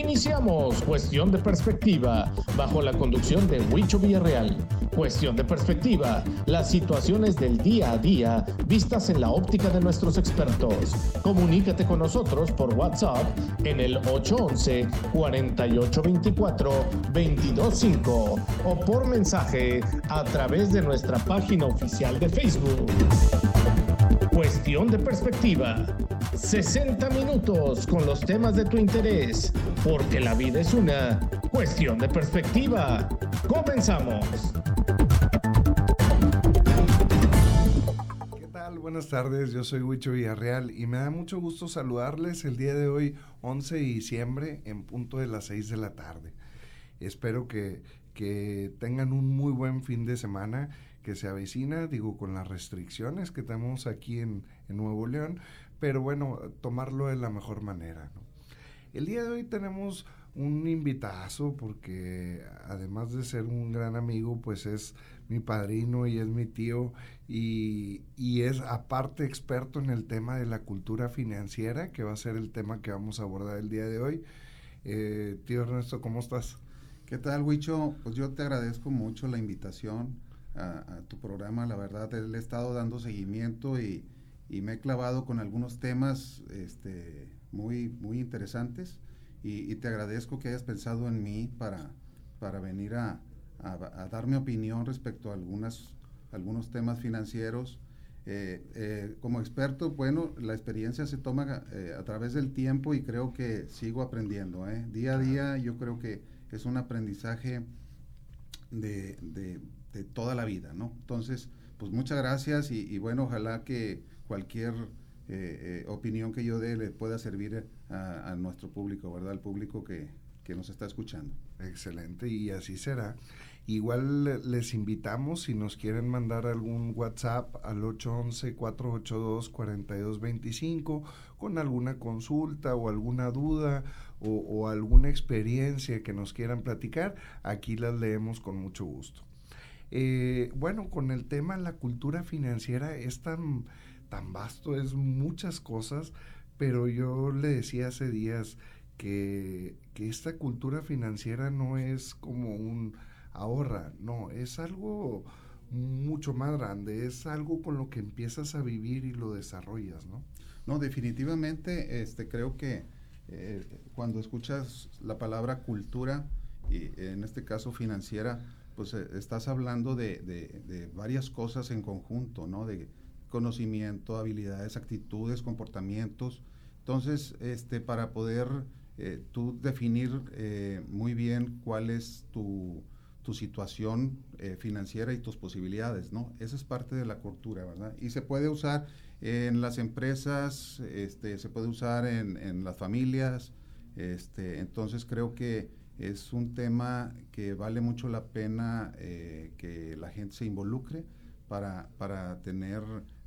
Iniciamos Cuestión de Perspectiva bajo la conducción de Huicho Villarreal. Cuestión de Perspectiva, las situaciones del día a día vistas en la óptica de nuestros expertos. Comunícate con nosotros por WhatsApp en el 811-4824-225 o por mensaje a través de nuestra página oficial de Facebook. Cuestión de Perspectiva 60 minutos con los temas de tu interés, porque la vida es una cuestión de perspectiva. Comenzamos. ¿Qué tal? Buenas tardes, yo soy Huicho Villarreal y me da mucho gusto saludarles el día de hoy, 11 de diciembre, en punto de las 6 de la tarde. Espero que, que tengan un muy buen fin de semana que se avecina, digo, con las restricciones que tenemos aquí en, en Nuevo León, pero bueno, tomarlo de la mejor manera. El día de hoy tenemos un invitazo porque además de ser un gran amigo, pues es mi padrino y es mi tío y, y, es aparte experto en el tema de la cultura financiera, que va a ser el tema que vamos a abordar el día de hoy. Eh, tío Ernesto, ¿cómo estás? ¿Qué tal, Huicho? Pues yo te agradezco mucho la invitación a, a tu programa. La verdad, le he estado dando seguimiento y, y me he clavado con algunos temas este, muy, muy interesantes y, te agradezco que hayas pensado en mí para, para venir a, a, dar mi opinión respecto a algunas, algunos temas financieros. Eh, eh, como experto, bueno, la experiencia se toma eh, a través del tiempo y creo que sigo aprendiendo. Día a día yo creo que es un aprendizaje de, de, de toda la vida, ¿no? Entonces, pues muchas gracias y, y bueno, ojalá que cualquier eh, eh, opinión que yo dé le pueda servir a, nuestro público, ¿verdad? Al público que, que, nos está escuchando. Excelente, y así será. Igual les invitamos, si nos quieren mandar algún WhatsApp al 811-482-4225 con alguna consulta o alguna duda o, alguna experiencia que nos quieran platicar, aquí las leemos con mucho gusto. Eh, bueno, con el tema la cultura financiera es tan tan vasto, es muchas cosas, pero yo le decía hace días que, esta cultura financiera no es como un ahorra, no, es algo mucho más grande, es algo con lo que empiezas a vivir y lo desarrollas, ¿no? No, definitivamente, este, creo que eh, cuando escuchas la palabra cultura, y en este caso financiera, pues eh, estás hablando de, de, varias cosas en conjunto, ¿no? De, conocimiento, habilidades, actitudes, comportamientos. Entonces, este, para poder eh, tú definir eh, muy bien cuál es tu, tu situación eh, financiera y tus posibilidades, ¿no? Esa es parte de la cultura, ¿verdad? Y se puede usar en las empresas, este, se puede usar en, en las familias, este, entonces creo que es un tema que vale mucho la pena que la gente se involucre para, para tener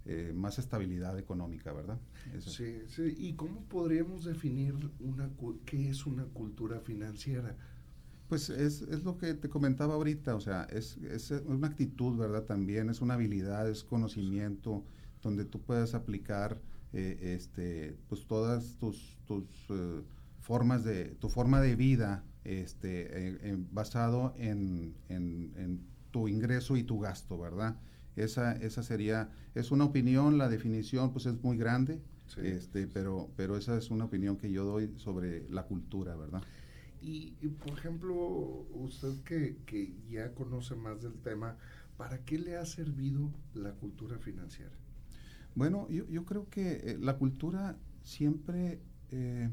eh, más estabilidad económica, ¿verdad? Sí, sí. ¿Y cómo podríamos definir una, qué es una cultura financiera? Pues es, es lo que te comentaba ahorita, o sea, es, es, una actitud, ¿verdad? También es una habilidad, es conocimiento, donde tú puedes aplicar eh, este, pues todas tus, tus eh, formas de, tu forma de vida, este, basado en, en, en tu ingreso y tu gasto, ¿verdad? Esa, esa sería, es una opinión, la definición pues es muy grande, este, pero, pero esa es una opinión que yo doy sobre la cultura, ¿verdad? Y, por ejemplo, usted que, que, ya conoce más del tema, ¿para qué le ha servido la cultura financiera? Bueno, yo, yo creo que eh, la cultura siempre eh,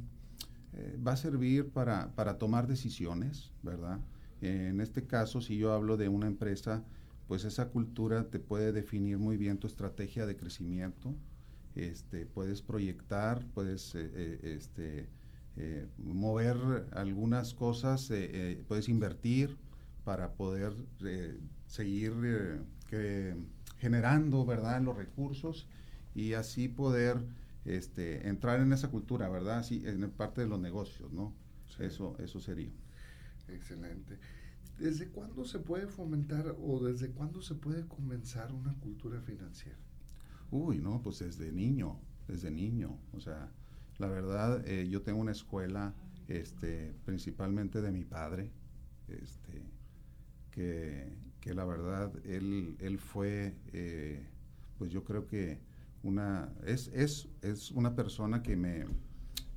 eh, va a servir para, para tomar decisiones, ¿verdad? en este caso, si yo hablo de una empresa, pues esa cultura te puede definir muy bien tu estrategia de crecimiento. Este, puedes proyectar, puedes eh, eh, este, eh, mover algunas cosas, puedes invertir para poder seguir generando, ¿verdad?, los recursos y así poder este, entrar en esa cultura, ¿verdad?, así en parte de los negocios, ¿no? Eso, eso sería. Excelente. ¿Desde cuándo se puede fomentar o desde cuándo se puede comenzar una cultura financiera? Uy, no, pues desde niño, desde niño. O sea, la verdad, eh, yo tengo una escuela este, principalmente de mi padre, este, que, que la verdad él, él fue, eh, pues yo creo que una, es, es, es una persona que me,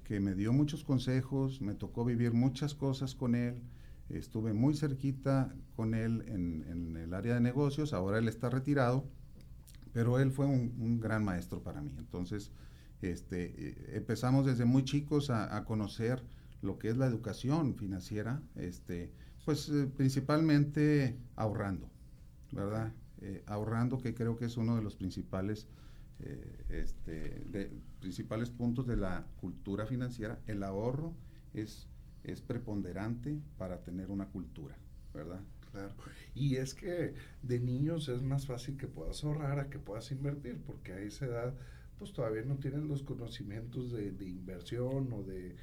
que me dio muchos consejos, me tocó vivir muchas cosas con él, estuve muy cerquita con él en, el área de negocios, ahora él está retirado, pero él fue un, gran maestro para mí. Entonces, este, eh, empezamos desde muy chicos a, conocer lo que es la educación financiera, este, pues eh, principalmente ahorrando, ¿verdad? Eh, ahorrando, que creo que es uno de los principales, este, principales puntos de la cultura financiera. El ahorro es, es preponderante para tener una cultura, ¿verdad? Claro. Y es que de niños es más fácil que puedas ahorrar a que puedas invertir, porque a esa edad pues todavía no tienen los conocimientos de, inversión o de,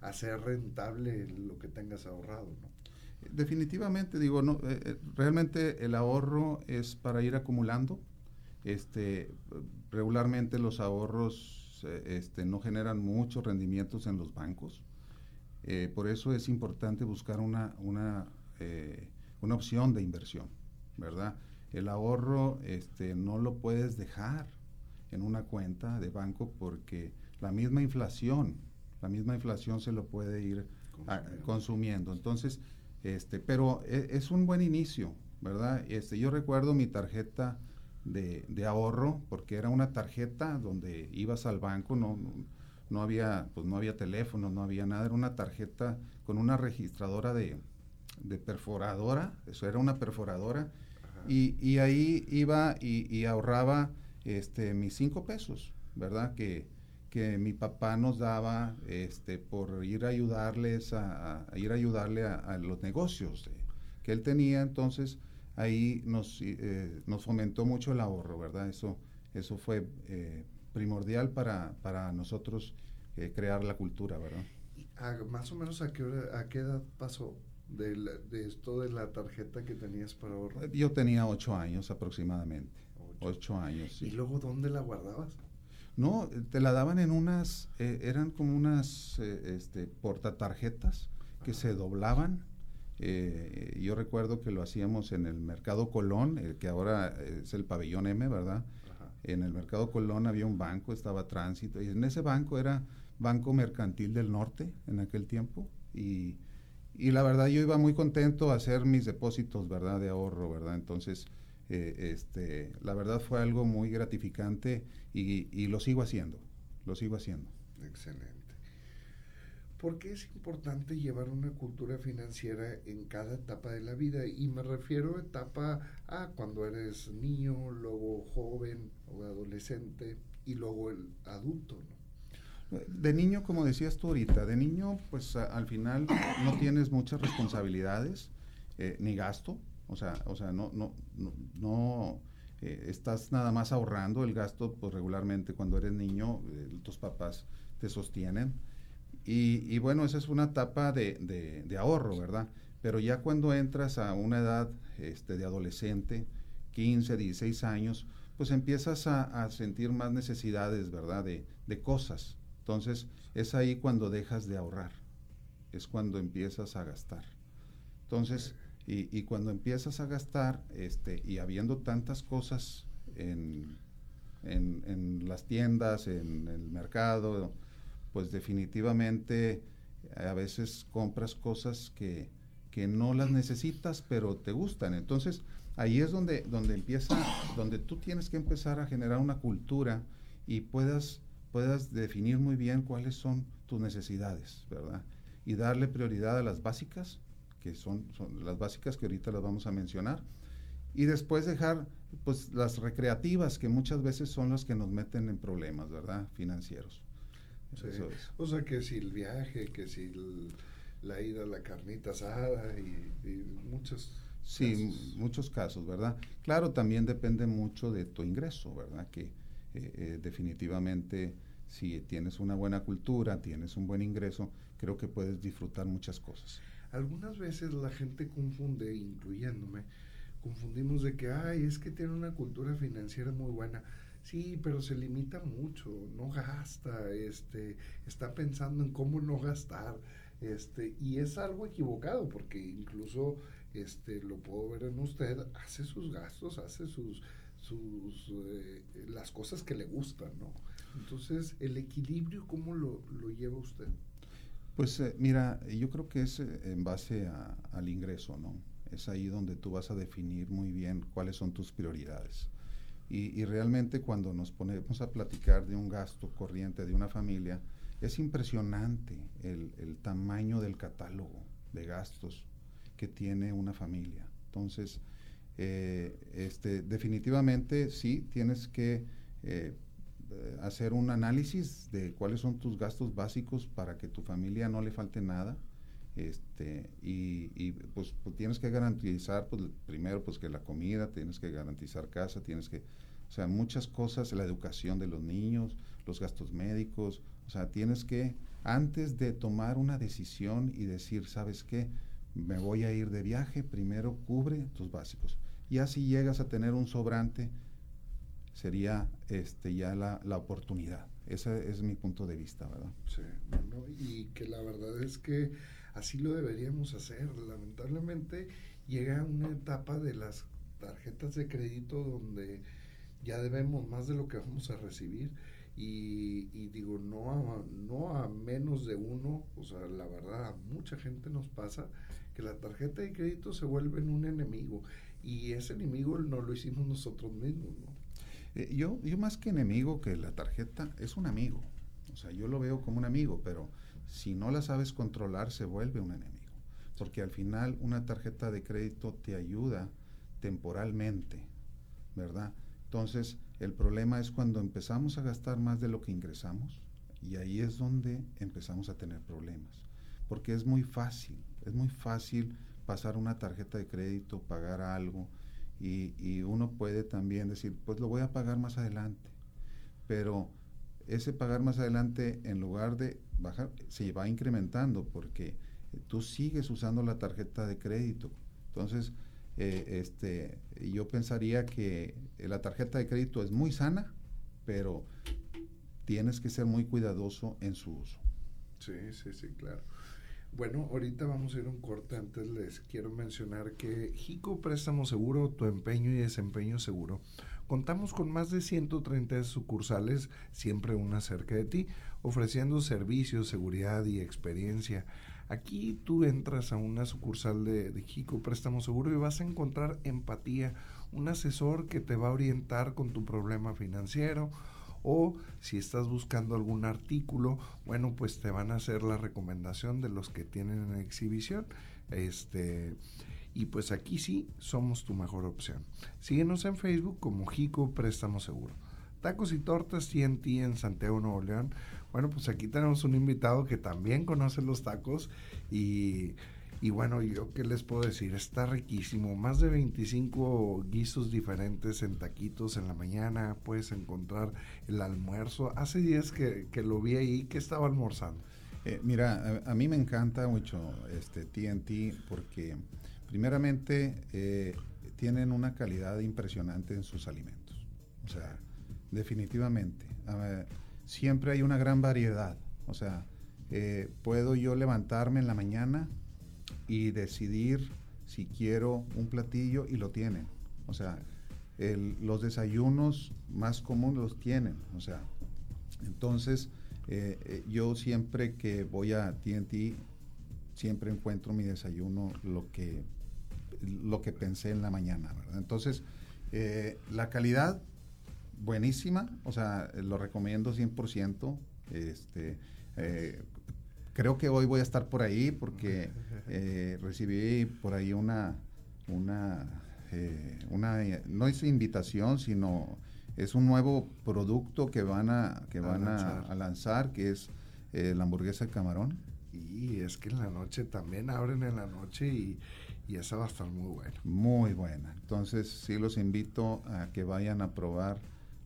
hacer rentable lo que tengas ahorrado, ¿no? Definitivamente, digo, no, eh, eh, realmente el ahorro es para ir acumulando. Este, regularmente los ahorros este, no generan muchos rendimientos en los bancos. por eso es importante buscar una, una eh, una opción de inversión, ¿verdad? El ahorro este, no lo puedes dejar en una cuenta de banco porque la misma inflación, la misma inflación se lo puede ir consumiendo. Entonces, este, pero e, es, un buen inicio, ¿verdad? Este, yo recuerdo mi tarjeta de, de, ahorro porque era una tarjeta donde ibas al banco, no, no, había, pues no había teléfono, no había nada, era una tarjeta con una registradora de, de perforadora, eso era una perforadora, y, y, ahí iba y, ahorraba este, mis cinco pesos, ¿verdad? Que, que mi papá nos daba este, por ir a ayudarles a, ir a ayudarle a, los negocios que él tenía, entonces ahí nos, eh, nos fomentó mucho el ahorro, ¿verdad? Eso, eso fue eh, primordial para, para nosotros eh, crear la cultura, ¿verdad? más o menos a qué, a qué edad pasó de, de, esto de la tarjeta que tenías para ahorrar? Yo tenía ocho años aproximadamente. Ocho, años. ¿Y luego dónde la guardabas? No, te la daban en unas, eh, eran como unas eh, este, portatarjetas que se doblaban. Eh, yo recuerdo que lo hacíamos en el Mercado Colón, que ahora es el Pabellón M, ¿verdad? En el Mercado Colón había un banco, estaba Tránsito, y en ese banco era Banco Mercantil del Norte en aquel tiempo, y y la verdad yo iba muy contento a hacer mis depósitos, ¿verdad? De ahorro, ¿verdad? Entonces, eh, este, la verdad fue algo muy gratificante y, y, lo sigo haciendo, lo sigo haciendo. Excelente. ¿Por qué es importante llevar una cultura financiera en cada etapa de la vida? Y me refiero a etapa a cuando eres niño, luego joven o adolescente y luego el adulto, ¿no? De niño, como decías tú ahorita, de niño, pues al final no tienes muchas responsabilidades eh, ni gasto, o sea, o sea, no, no, no, eh, estás nada más ahorrando el gasto, pues regularmente cuando eres niño, eh, tus papás te sostienen. Y, bueno, esa es una etapa de, ahorro, ¿verdad? Pero ya cuando entras a una edad este, de adolescente, 15, 16 años, pues empiezas a, sentir más necesidades, ¿verdad? De, de cosas. Entonces, es ahí cuando dejas de ahorrar, es cuando empiezas a gastar. Entonces, y, cuando empiezas a gastar, este, y habiendo tantas cosas en, en, las tiendas, en el mercado, pues definitivamente a veces compras cosas que, que no las necesitas, pero te gustan. Entonces, ahí es donde, donde empieza, donde tú tienes que empezar a generar una cultura y puedas puedas definir muy bien cuáles son tus necesidades, ¿verdad? Y darle prioridad a las básicas, que son, son las básicas que ahorita las vamos a mencionar, y después dejar pues las recreativas, que muchas veces son las que nos meten en problemas, ¿verdad? Financieros. O sea, que si el viaje, que si la ida a la carnita asada y, y muchos... Sí, muchos casos, ¿verdad? Claro, también depende mucho de tu ingreso, ¿verdad? Que eh, eh, definitivamente si tienes una buena cultura, tienes un buen ingreso, creo que puedes disfrutar muchas cosas. Algunas veces la gente confunde, incluyéndome, confundimos de que, ay, es que tiene una cultura financiera muy buena. Sí, pero se limita mucho, no gasta, este, está pensando en cómo no gastar, este, y es algo equivocado, porque incluso este, lo puedo ver en usted, hace sus gastos, hace sus, sus eh, las cosas que le gustan, ¿no? Entonces, el equilibrio, ¿cómo lo, lo lleva usted? Pues eh, mira, yo creo que es eh, en base al ingreso, ¿no? Es ahí donde tú vas a definir muy bien cuáles son tus prioridades. Y, realmente cuando nos ponemos a platicar de un gasto corriente de una familia, es impresionante el, tamaño del catálogo de gastos que tiene una familia. Entonces, eh, este, definitivamente sí, tienes que eh, hacer un análisis de cuáles son tus gastos básicos para que tu familia no le falte nada. Este, y, pues, pues, tienes que garantizar, pues primero pues que la comida, tienes que garantizar casa, tienes que, o sea, muchas cosas, la educación de los niños, los gastos médicos, o sea, tienes que, antes de tomar una decisión y decir, ¿sabes qué? Me voy a ir de viaje, primero cubre tus básicos. Y así llegas a tener un sobrante, sería este, ya la, la oportunidad. Ese es mi punto de vista, ¿verdad? Sí, y que la verdad es que así lo deberíamos hacer. Lamentablemente llega una etapa de las tarjetas de crédito donde ya debemos más de lo que vamos a recibir y, digo, no a, no a menos de uno, o sea, la verdad, a mucha gente nos pasa que la tarjeta de crédito se vuelve un enemigo y ese enemigo no lo hicimos nosotros mismos, ¿no? Eh, yo, yo más que enemigo que la tarjeta es un amigo, o sea, yo lo veo como un amigo, pero si no la sabes controlar, se vuelve un enemigo. Porque al final una tarjeta de crédito te ayuda temporalmente, ¿verdad? Entonces, el problema es cuando empezamos a gastar más de lo que ingresamos y ahí es donde empezamos a tener problemas. Porque es muy fácil, es muy fácil pasar una tarjeta de crédito, pagar algo y, y uno puede también decir, pues lo voy a pagar más adelante. Pero ese pagar más adelante, en lugar de bajar, se va incrementando porque tú sigues usando la tarjeta de crédito. Entonces, eh, este, yo pensaría que la tarjeta de crédito es muy sana, pero tienes que ser muy cuidadoso en su uso. Sí, sí, sí, claro. Bueno, ahorita vamos a ir un corte. Antes les quiero mencionar que Jico Préstamo Seguro, tu empeño y desempeño seguro. Contamos con más de 130 sucursales, siempre una cerca de ti, ofreciendo servicios, seguridad y experiencia. Aquí tú entras a una sucursal de, de Jico Préstamo Seguro y vas a encontrar empatía, un asesor que te va a orientar con tu problema financiero o si estás buscando algún artículo, bueno, pues te van a hacer la recomendación de los que tienen en exhibición. Este, y pues aquí sí somos tu mejor opción. Síguenos en Facebook como Jico Préstamo Seguro. Tacos y tortas TNT en Santiago, Nuevo León. Bueno, pues aquí tenemos un invitado que también conoce los tacos y, y bueno, yo qué les puedo decir, está riquísimo. Más de 25 guisos diferentes en taquitos en la mañana. Puedes encontrar el almuerzo. Hace días que, que lo vi ahí, que estaba almorzando. Eh, mira, a, a, mí me encanta mucho este TNT porque primeramente, eh, tienen una calidad impresionante en sus alimentos. O sea, definitivamente. Siempre hay una gran variedad. O sea, eh, puedo yo levantarme en la mañana y decidir si quiero un platillo y lo tienen. O sea, los desayunos más comunes los tienen. O sea, entonces eh, yo siempre que voy a TNT, siempre encuentro mi desayuno lo que lo que pensé en la mañana, Entonces, eh, la calidad, buenísima, o sea, lo recomiendo 100%. Este, eh, creo que hoy voy a estar por ahí porque eh, recibí por ahí una, una, una, no es invitación, sino es un nuevo producto que van a, que van a lanzar, que es la hamburguesa de camarón. Y es que en la noche también abren en la noche y y esa va a estar muy buena. Muy buena. Entonces sí los invito a que vayan a probar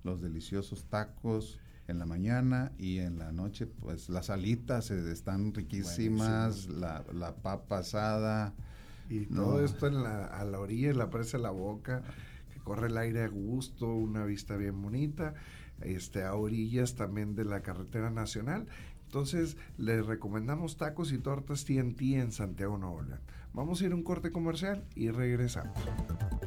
los deliciosos tacos en la mañana y en la noche pues las alitas están riquísimas, la, la, papa asada. Y todo esto en la, a la orilla, en la presa de la boca. corre el aire a gusto, una vista bien bonita, este, a orillas también de la carretera nacional. Entonces, les recomendamos tacos y tortas TNT en Santiago Nuevo León. Vamos a ir un corte comercial y regresamos.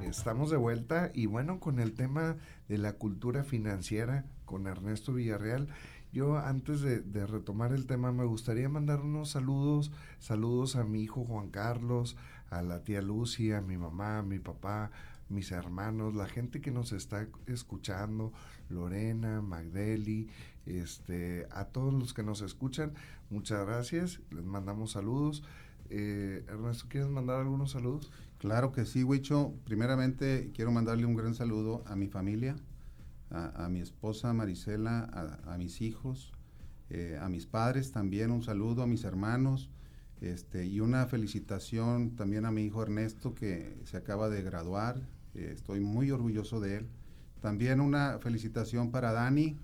Estamos de vuelta y bueno, con el tema de la cultura financiera con Ernesto Villarreal. Yo antes de, retomar el tema me gustaría mandar unos saludos, saludos a mi hijo Juan Carlos, a la tía Lucy, a mi mamá, a mi papá, mis hermanos, la gente que nos está escuchando, Lorena, Magdeli, este, a todos los que nos escuchan, muchas gracias, les mandamos saludos. Eh, Ernesto, ¿quieres mandar algunos saludos? Claro que sí, Huicho. Primeramente quiero mandarle un gran saludo a mi familia, a, mi esposa Marisela, a, mis hijos, eh, a mis padres también un saludo, a mis hermanos, este, y una felicitación también a mi hijo Ernesto que se acaba de graduar, eh, estoy muy orgulloso de él. También una felicitación para Dani.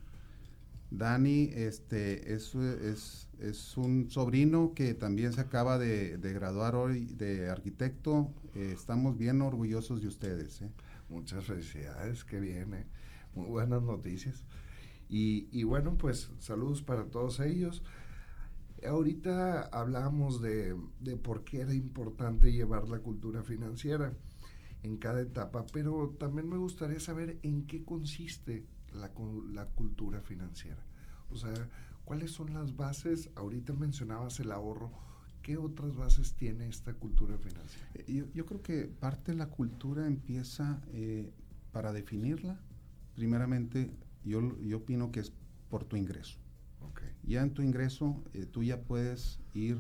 Dani este, es, es, un sobrino que también se acaba de, graduar hoy de arquitecto. Eh, estamos bien orgullosos de ustedes. Muchas felicidades, que viene muy buenas noticias. Y, bueno, pues saludos para todos ellos. Ahorita hablamos de, por qué era importante llevar la cultura financiera en cada etapa, pero también me gustaría saber en qué consiste la, la cultura financiera. O sea, ¿cuáles son las bases? Ahorita mencionabas el ahorro. ¿Qué otras bases tiene esta cultura financiera? Eh, yo, creo que parte de la cultura empieza eh, para definirla primeramente, yo, yo opino que es por tu ingreso. Ya en tu ingreso, eh, tú ya puedes ir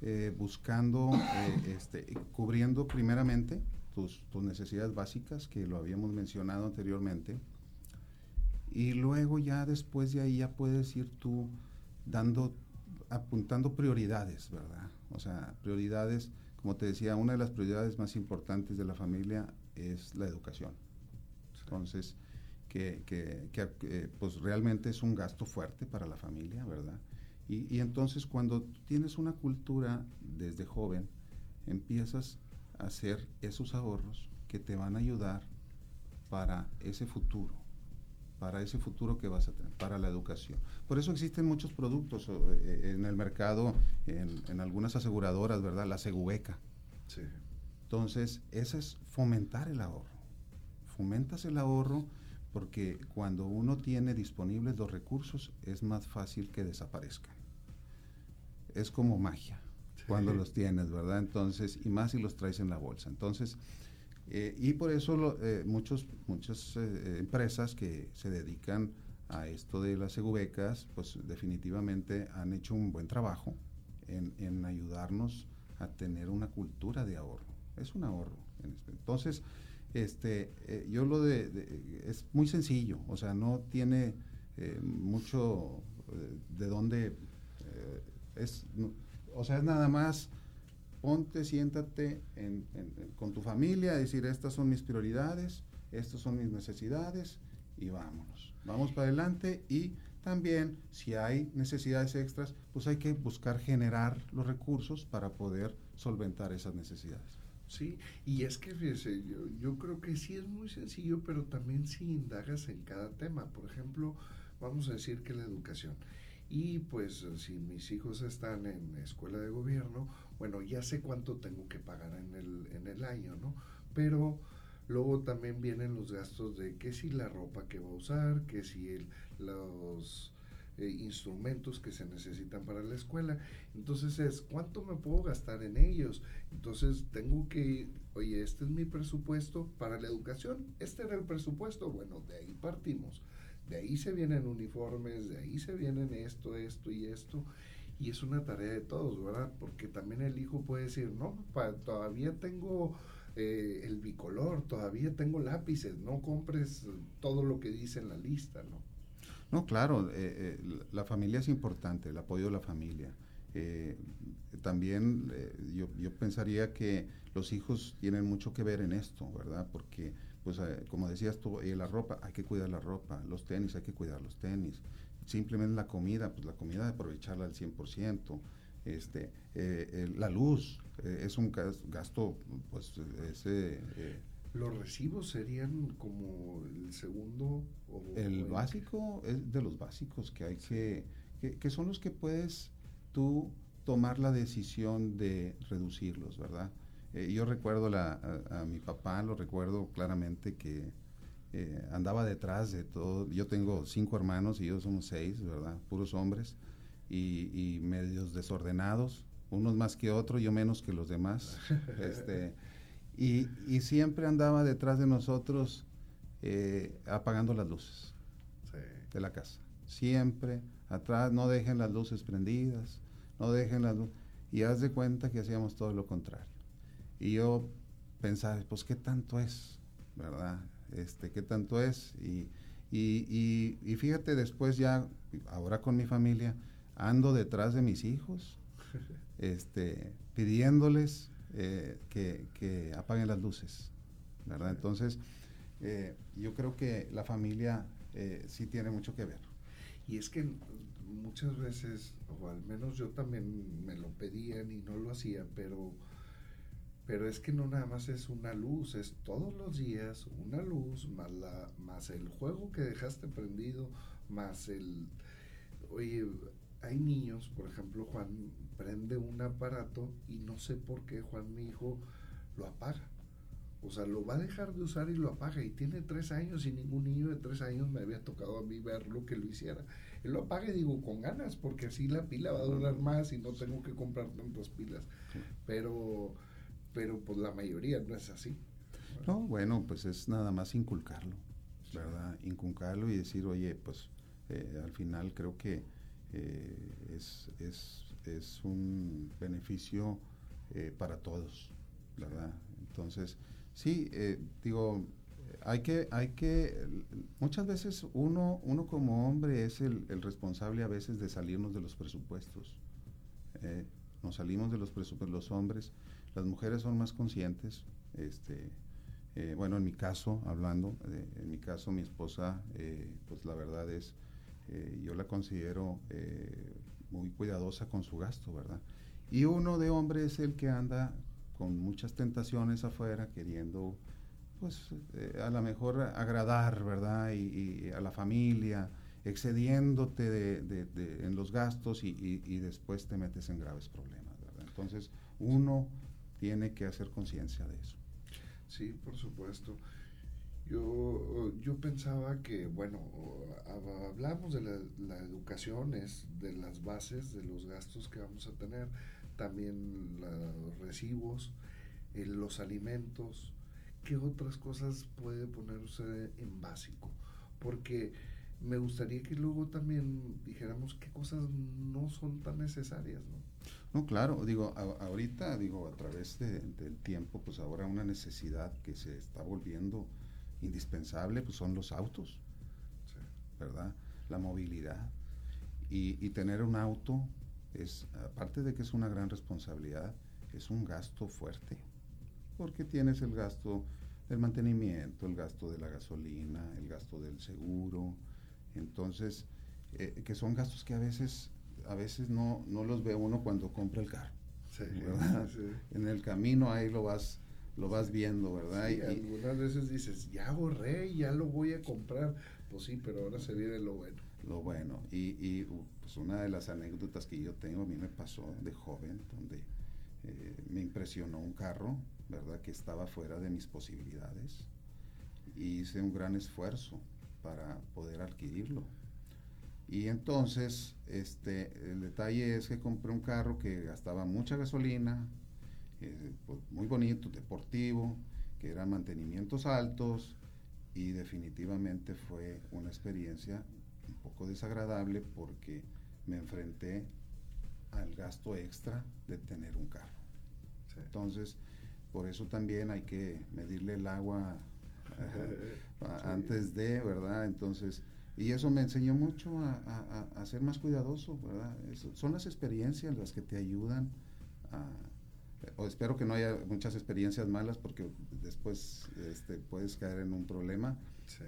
eh, buscando, eh, este, cubriendo primeramente tus, tus, necesidades básicas, que lo habíamos mencionado anteriormente, y luego ya después de ahí ya puedes ir tú dando, apuntando prioridades, ¿verdad? O sea, prioridades, como te decía, una de las prioridades más importantes de la familia es la educación. Entonces, que, que, pues realmente es un gasto fuerte para la familia, ¿verdad? Y, y, entonces cuando tienes una cultura desde joven, empiezas a hacer esos ahorros que te van a ayudar para ese futuro, para ese futuro que vas a tener, para la educación. Por eso existen muchos productos eh, en el mercado, en, en algunas aseguradoras, ¿verdad? La Segubeca. Sí. Entonces, eso es fomentar el ahorro. Fomentas el ahorro porque cuando uno tiene disponibles los recursos es más fácil que desaparezcan. Es como magia cuando los tienes, ¿verdad? Entonces, y más si los traes en la bolsa. Entonces, eh, y por eso eh, muchos, muchas eh, empresas que se dedican a esto de las segubecas, pues definitivamente han hecho un buen trabajo en, en ayudarnos a tener una cultura de ahorro. Es un ahorro. Entonces, este, eh, yo lo de, es muy sencillo, o sea, no tiene eh, mucho eh, de dónde es, o sea, es nada más ponte, siéntate con tu familia, decir estas son mis prioridades, estas son mis necesidades y vámonos, vamos para adelante y también si hay necesidades extras, pues hay que buscar generar los recursos para poder solventar esas necesidades. Sí, y es que fíjese, yo, yo creo que sí es muy sencillo, pero también si indagas en cada tema. Por ejemplo, vamos a decir que la educación. Y pues si mis hijos están en escuela de gobierno, bueno, ya sé cuánto tengo que pagar en el, en el año, ¿no? Pero luego también vienen los gastos de que si la ropa que va a usar, que si el, los eh, instrumentos que se necesitan para la escuela. Entonces es, ¿cuánto me puedo gastar en ellos? Entonces tengo que, oye, este es mi presupuesto para la educación, este era el presupuesto, bueno, de ahí partimos. De ahí se vienen uniformes, de ahí se vienen esto, esto y esto. Y es una tarea de todos, ¿verdad? Porque también el hijo puede decir, no, todavía tengo eh, el bicolor, todavía tengo lápices, no compres todo lo que dice en la lista, ¿no? No, claro, eh, eh, la familia es importante, el apoyo de la familia. Eh, también yo, yo, pensaría que los hijos tienen mucho que ver en esto, ¿verdad? Porque, pues, como decías tú, la ropa, hay que cuidar la ropa, los tenis, hay que cuidar los tenis. Simplemente la comida, pues la comida aprovecharla al 100%. Este, la luz es un gasto, pues, es ¿Los recibos serían como el segundo? O, el básico es de los básicos que hay que, que, son los que puedes tú tomar la decisión de reducirlos, ¿verdad? Eh, yo recuerdo la, a, mi papá, lo recuerdo claramente que eh, andaba detrás de todo. Yo tengo cinco hermanos y ellos somos seis, ¿verdad? Puros hombres y, y medios desordenados, unos más que otros, yo menos que los demás. este, y, y, siempre andaba detrás de nosotros eh, apagando las luces de la casa. Siempre atrás, no dejen las luces prendidas, no dejen las luces. Y haz de cuenta que hacíamos todo lo contrario. Y yo pensaba, pues, ¿qué tanto es? ¿Verdad? Este, ¿Qué tanto es? Y, y, y, fíjate, después ya, ahora con mi familia, ando detrás de mis hijos, este, pidiéndoles eh, que, apaguen las luces, ¿verdad? Entonces, eh, yo creo que la familia eh, sí tiene mucho que ver. Y es que muchas veces, o al menos yo también me lo pedían y no lo hacía, pero, pero es que no nada más es una luz, es todos los días una luz, más, la, más el juego que dejaste prendido, más el... Oye, hay niños, por ejemplo, Juan prende un aparato y no sé por qué Juan, mi hijo, lo apaga. O sea, lo va a dejar de usar y lo apaga. Y tiene tres años y ningún niño de tres años me había tocado a mí verlo que lo hiciera. Él lo apaga y digo con ganas, porque así la pila va a durar más y no tengo que comprar tantas pilas. Pero, pero pues la mayoría no es así. No, bueno, pues es nada más inculcarlo, ¿verdad? Inculcarlo y decir, oye, pues eh, al final creo que eh, es, es, es, un beneficio eh, para todos, ¿verdad? Entonces, sí, digo, hay que, hay que, muchas veces uno, uno como hombre es el, el responsable a veces de salirnos de los presupuestos. nos salimos de los presupuestos los hombres, las mujeres son más conscientes, este, bueno, en mi caso, hablando, en mi caso mi esposa, pues la verdad es eh, yo la considero eh, muy cuidadosa con su gasto, ¿verdad? Y uno de hombre es el que anda con muchas tentaciones afuera, queriendo, pues, eh, a lo mejor agradar, ¿verdad? Y, a la familia, excediéndote de, en los gastos y, y, después te metes en graves problemas, ¿verdad? Entonces, uno tiene que hacer conciencia de eso. Sí, por supuesto. Yo, yo pensaba que, bueno, hablamos de la, educación, es de las bases de los gastos que vamos a tener, también los recibos, eh, los alimentos, ¿qué otras cosas puede ponerse en básico? Porque me gustaría que luego también dijéramos qué cosas no son tan necesarias, ¿no? No, claro, digo, ahorita, digo, a través del tiempo, pues ahora una necesidad que se está volviendo indispensable pues son los autos, ¿verdad? La movilidad. Y, tener un auto es, aparte de que es una gran responsabilidad, es un gasto fuerte, porque tienes el gasto del mantenimiento, el gasto de la gasolina, el gasto del seguro, entonces, eh, que son gastos que a veces, a veces no, no los ve uno cuando compra el carro. En el camino ahí lo vas lo vas viendo, ¿verdad? y, algunas veces dices, ya ahorré, ya lo voy a comprar. Pues sí, pero ahora se viene lo bueno. Lo bueno. Y, y pues una de las anécdotas que yo tengo, a mí me pasó de joven, donde eh, me impresionó un carro, ¿verdad? Que estaba fuera de mis posibilidades. Y hice un gran esfuerzo para poder adquirirlo. Y entonces, este, el detalle es que compré un carro que gastaba mucha gasolina, eh, pues, muy bonito, deportivo, que eran mantenimientos altos y definitivamente fue una experiencia un poco desagradable porque me enfrenté al gasto extra de tener un carro. Entonces, por eso también hay que medirle el agua antes de, ¿verdad? Entonces, y eso me enseñó mucho a, ser más cuidadoso, ¿verdad? son las experiencias las que te ayudan a, o espero que no haya muchas experiencias malas porque después este, puedes caer en un problema,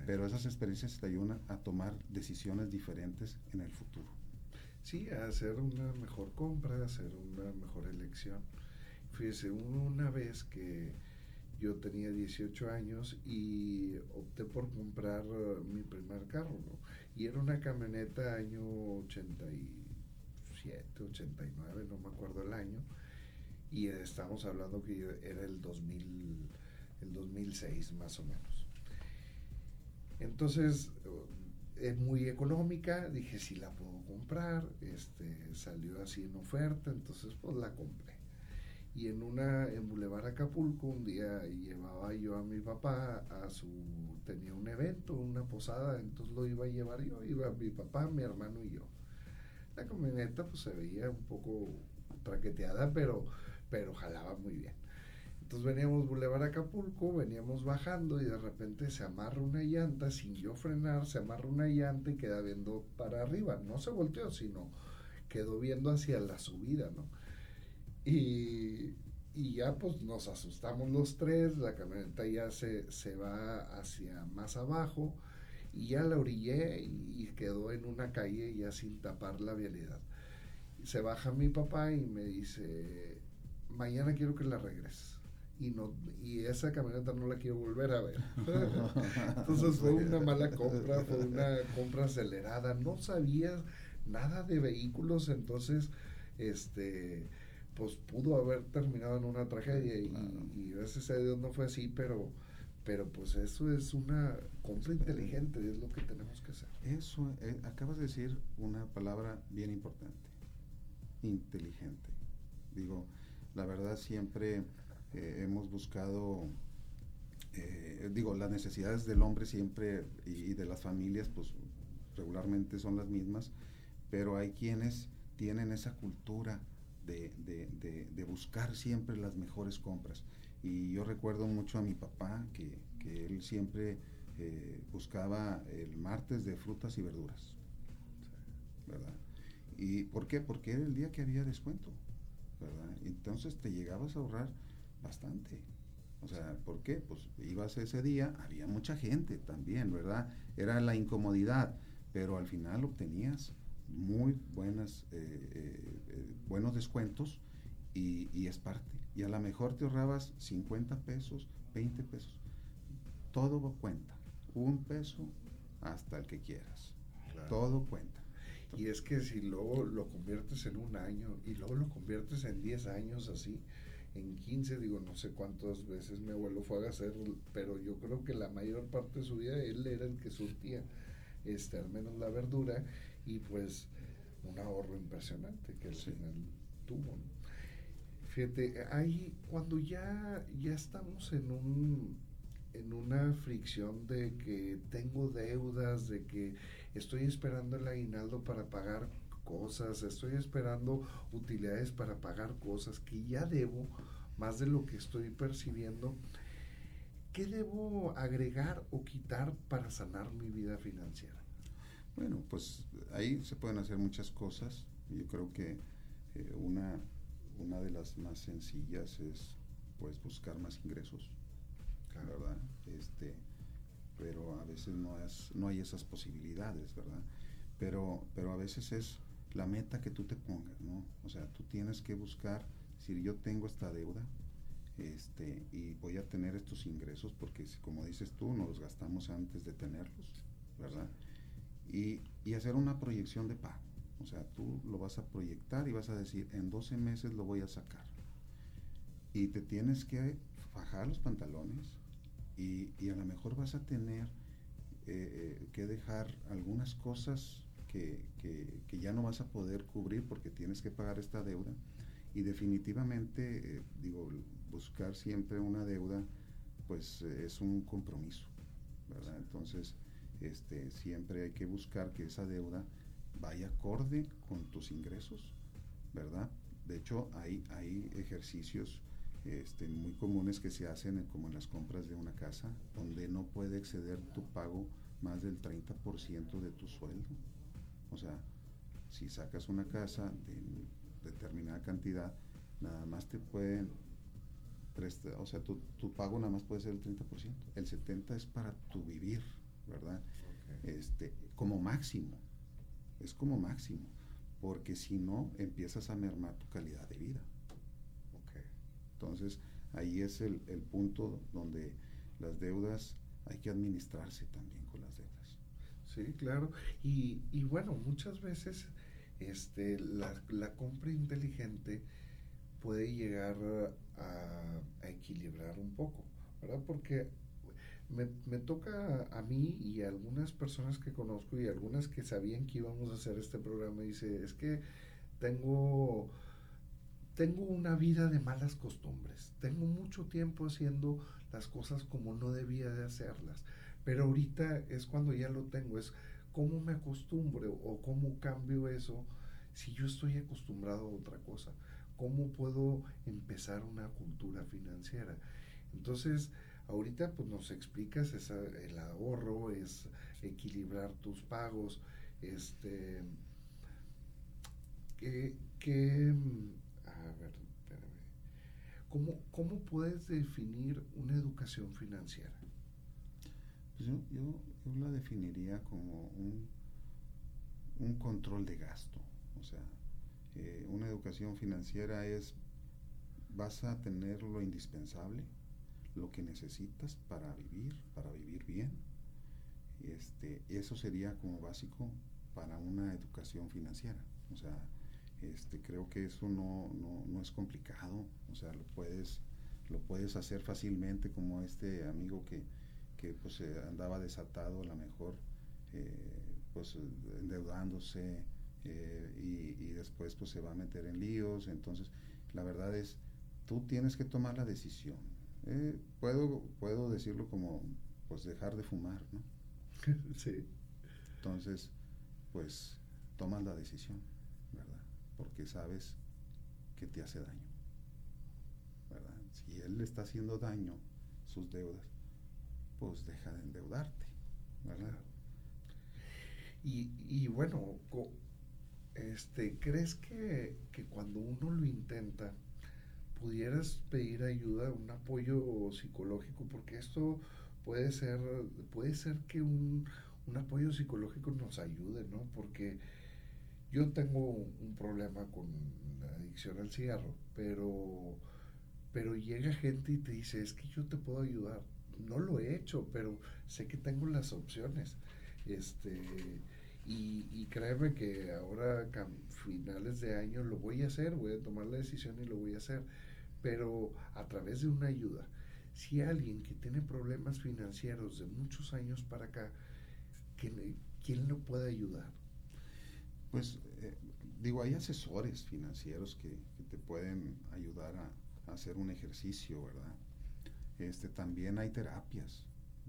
pero esas experiencias te ayudan a tomar decisiones diferentes en el futuro. Sí, a hacer una mejor compra, a hacer una mejor elección. Fíjese, una vez que yo tenía 18 años y opté por comprar uh, mi primer carro, ¿no? Y era una camioneta año 87, 89, no me acuerdo el año. Y estamos hablando que era el 2000, el 2006 más o menos. Entonces, uh, es muy económica, dije si la puedo comprar, este, salió así en oferta, entonces pues la compré y en una en Boulevard Acapulco un día llevaba yo a mi papá a su tenía un evento una posada entonces lo iba a llevar yo iba mi papá mi hermano y yo. La camioneta pues se veía un poco traqueteada pero pero jalaba muy bien. Entonces veníamos Boulevard Acapulco veníamos bajando y de repente se amarra una llanta sin yo frenar se amarra una llanta y queda viendo para arriba. No se volteó sino quedó viendo hacia la subida no y, ya pues nos asustamos los tres, la camioneta ya se, se va hacia más abajo y ya la orillé y, quedó en una calle ya sin tapar la vialidad. Se baja mi papá y me dice, mañana quiero que la regreses. Y, no, y esa camioneta no la quiero volver a ver. Entonces fue una mala compra, fue una compra acelerada. No sabía nada de vehículos, entonces este pues pudo haber terminado en una tragedia y, y, gracias a Dios no fue así, pero, pero pues eso es una compra inteligente, es lo que tenemos que hacer. Eso, eh, acabas de decir una palabra bien importante, inteligente. Digo, la verdad siempre eh, hemos buscado, eh, digo, las necesidades del hombre siempre y de las familias, pues regularmente son las mismas, pero hay quienes tienen esa cultura de, buscar siempre las mejores compras. Y yo recuerdo mucho a mi papá que, él siempre eh, buscaba el martes de frutas y verduras. ¿Verdad? ¿Y por qué? Porque era el día que había descuento. ¿verdad? Entonces te llegabas a ahorrar bastante. O sea, ¿por qué? Pues ibas ese día, había mucha gente también, ¿verdad? Era la incomodidad, pero al final obtenías muy buenas, eh, eh, eh, buenos descuentos y, es parte. Y a lo mejor te ahorrabas 50 pesos, 20 pesos. Todo cuenta. Un peso hasta el que quieras. Todo cuenta. y es que si luego lo conviertes en un año y luego lo conviertes en 10 años así, en 15, digo, no sé cuántas veces mi abuelo fue a hacer, pero yo creo que la mayor parte de su vida él era el que surtía, este, al menos la verdura, y pues un ahorro impresionante que al final tuvo. Fíjate, ahí cuando ya, ya estamos en un en una fricción de que tengo deudas, de que estoy esperando el aguinaldo para pagar cosas, estoy esperando utilidades para pagar cosas que ya debo más de lo que estoy percibiendo. ¿Qué debo agregar o quitar para sanar mi vida financiera? Bueno, pues ahí se pueden hacer muchas cosas. Yo creo que eh, una, una de las más sencillas es pues buscar más ingresos, ¿verdad? Este, pero a veces no, es, no hay esas posibilidades, ¿verdad? Pero, pero a veces es la meta que tú te pongas, ¿no? O sea, tú tienes que buscar, si yo tengo esta deuda, este, y voy a tener estos ingresos, porque como dices tú, nos los gastamos antes de tenerlos, ¿verdad? Y, hacer una proyección de pago. O sea, tú lo vas a proyectar y vas a decir, en 12 meses lo voy a sacar. Y te tienes que bajar los pantalones y, a lo mejor vas a tener eh, eh, que dejar algunas cosas que, ya no vas a poder cubrir porque tienes que pagar esta deuda. Y definitivamente, eh, digo, buscar siempre una deuda, pues es un compromiso, ¿verdad? Entonces, este, siempre hay que buscar que esa deuda vaya acorde con tus ingresos, ¿verdad? De hecho, hay, hay ejercicios este, muy comunes que se hacen como en las compras de una casa, donde no puede exceder tu pago más del 30% de tu sueldo. O sea, si sacas una casa de determinada cantidad, nada más te pueden o sea, tu, tu pago nada más puede ser el 30%. El 70% es para tu vivir, ¿verdad? Este, como máximo, es como máximo, porque si no empiezas a mermar tu calidad de vida. Entonces, ahí es el, el punto donde las deudas hay que administrarse también con las deudas. Sí, claro. Y, y bueno, muchas veces este, la, la, compra inteligente puede llegar a, a, equilibrar un poco, ¿verdad? Porque me, me, toca a mí y a algunas personas que conozco y algunas que sabían que íbamos a hacer este programa, dice, es que tengo, tengo una vida de malas costumbres, tengo mucho tiempo haciendo las cosas como no debía de hacerlas, pero ahorita es cuando ya lo tengo, es cómo me acostumbro o cómo cambio eso si yo estoy acostumbrado a otra cosa, cómo puedo empezar una cultura financiera. Entonces, ahorita pues nos explicas esa, el ahorro, es equilibrar tus pagos, este, que, a ver, ¿cómo, ¿cómo puedes definir una educación financiera? Pues yo, yo, yo, la definiría como un, un control de gasto. O sea, eh, una educación financiera es, vas a tener lo indispensable, lo que necesitas para vivir, para vivir bien. Este, eso sería como básico para una educación financiera. O sea, este, creo que eso no, no, no, es complicado, o sea, lo puedes, lo puedes hacer fácilmente como este amigo que, que pues andaba desatado a lo mejor, eh, pues endeudándose eh, y, y, después pues se va a meter en líos, entonces la verdad es, tú tienes que tomar la decisión. Eh, puedo, puedo decirlo como pues dejar de fumar, ¿no? sí. Entonces, pues tomas la decisión porque sabes que te hace daño. ¿verdad? Si él le está haciendo daño sus deudas, pues deja de endeudarte. ¿verdad? Y, y bueno, este, ¿crees que, que cuando uno lo intenta, pudieras pedir ayuda, un apoyo psicológico? Porque esto puede ser, puede ser que un, un apoyo psicológico nos ayude, ¿no? Porque yo tengo un problema con la adicción al cigarro, pero, pero llega gente y te dice, es que yo te puedo ayudar. No lo he hecho, pero sé que tengo las opciones. Este, y, y créeme que ahora, a finales de año, lo voy a hacer, voy a tomar la decisión y lo voy a hacer, pero a través de una ayuda. Si alguien que tiene problemas financieros de muchos años para acá, ¿quién lo puede ayudar? Pues eh, digo, hay asesores financieros que, te pueden ayudar a, a, hacer un ejercicio, ¿verdad? Este, también hay terapias,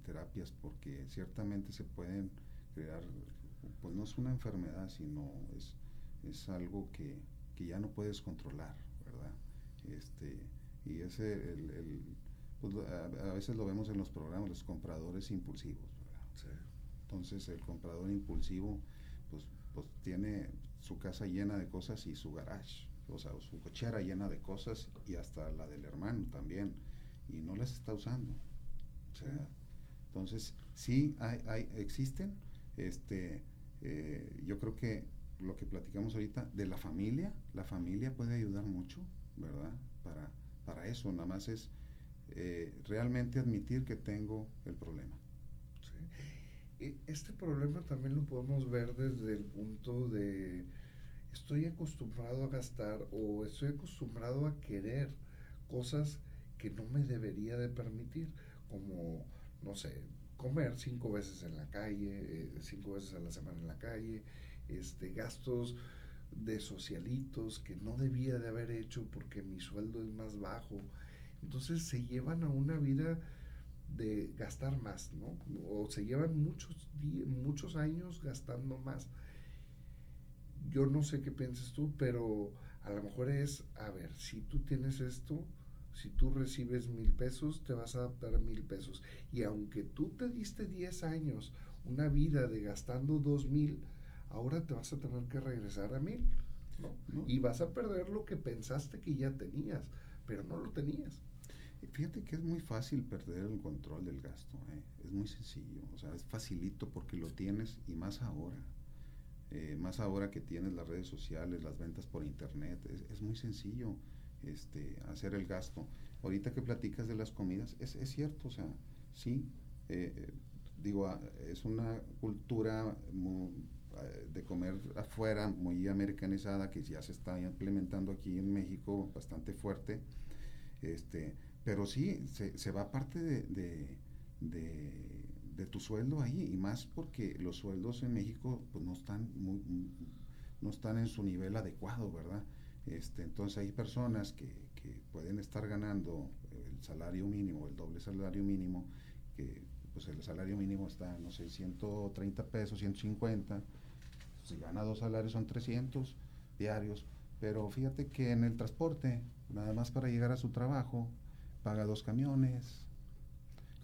terapias porque ciertamente se pueden crear, pues no es una enfermedad, sino es, es algo que, que ya no puedes controlar. Este, y ese, el, el pues a, a, veces lo vemos en los programas, los compradores impulsivos. Entonces el comprador impulsivo, pues pues tiene su casa llena de cosas y su garage, o sea, su cochera llena de cosas y hasta la del hermano también, y no las está usando. O sea, entonces, sí, hay, hay, existen, este, eh, yo creo que lo que platicamos ahorita de la familia, la familia puede ayudar mucho, ¿verdad? Para, para eso, nada más es eh, realmente admitir que tengo el problema. Este problema también lo podemos ver desde el punto de estoy acostumbrado a gastar o estoy acostumbrado a querer cosas que no me debería de permitir, como, no sé, comer cinco veces en la calle, eh, cinco veces a la semana en la calle, este, gastos de socialitos que no debía de haber hecho porque mi sueldo es más bajo. Entonces se llevan a una vida de gastar más, ¿no? O se llevan muchos, muchos años gastando más. Yo no sé qué piensas tú, pero a lo mejor es, a ver, si tú tienes esto, si tú recibes mil pesos, te vas a adaptar a mil pesos. Y aunque tú te diste 10 años, una vida de gastando dos mil, ahora te vas a tener que regresar a mil. ¿no? ¿no? Y vas a perder lo que pensaste que ya tenías, pero no lo tenías. Fíjate que es muy fácil perder el control del gasto, ¿eh? es muy sencillo, o sea, es facilito porque lo tienes y más ahora, eh, más ahora que tienes las redes sociales, las ventas por internet, es, es, muy sencillo. este, hacer el gasto. Ahorita que platicas de las comidas, es, es cierto, o sea, sí, eh, digo, ah, es una cultura de comer afuera muy americanizada que ya se está implementando aquí en México bastante fuerte, este, pero sí, se, va parte de, de, de, tu sueldo ahí, y más porque los sueldos en México pues, no, están muy, no están en su nivel adecuado, ¿verdad? Este, entonces hay personas que, que pueden estar ganando el salario mínimo, el doble salario mínimo, que pues el salario mínimo está, no sé, 130 pesos, 150, si gana dos salarios son 300 diarios, pero fíjate que en el transporte, nada más para llegar a su trabajo, paga dos camiones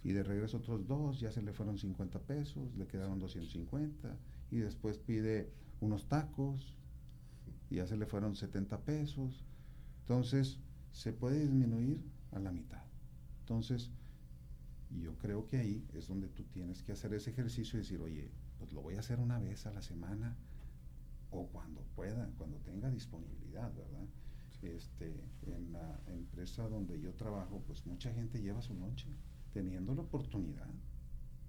y de regreso otros dos, ya se le fueron 50 pesos, le quedaron 250 y después pide unos tacos y ya se le fueron 70 pesos. Entonces, se puede disminuir a la mitad. Entonces, yo creo que ahí es donde tú tienes que hacer ese ejercicio y decir, oye, pues lo voy a hacer una vez a la semana o cuando pueda, cuando tenga disponibilidad, ¿verdad? Este, en la empresa donde yo trabajo, pues mucha gente lleva su noche teniendo la oportunidad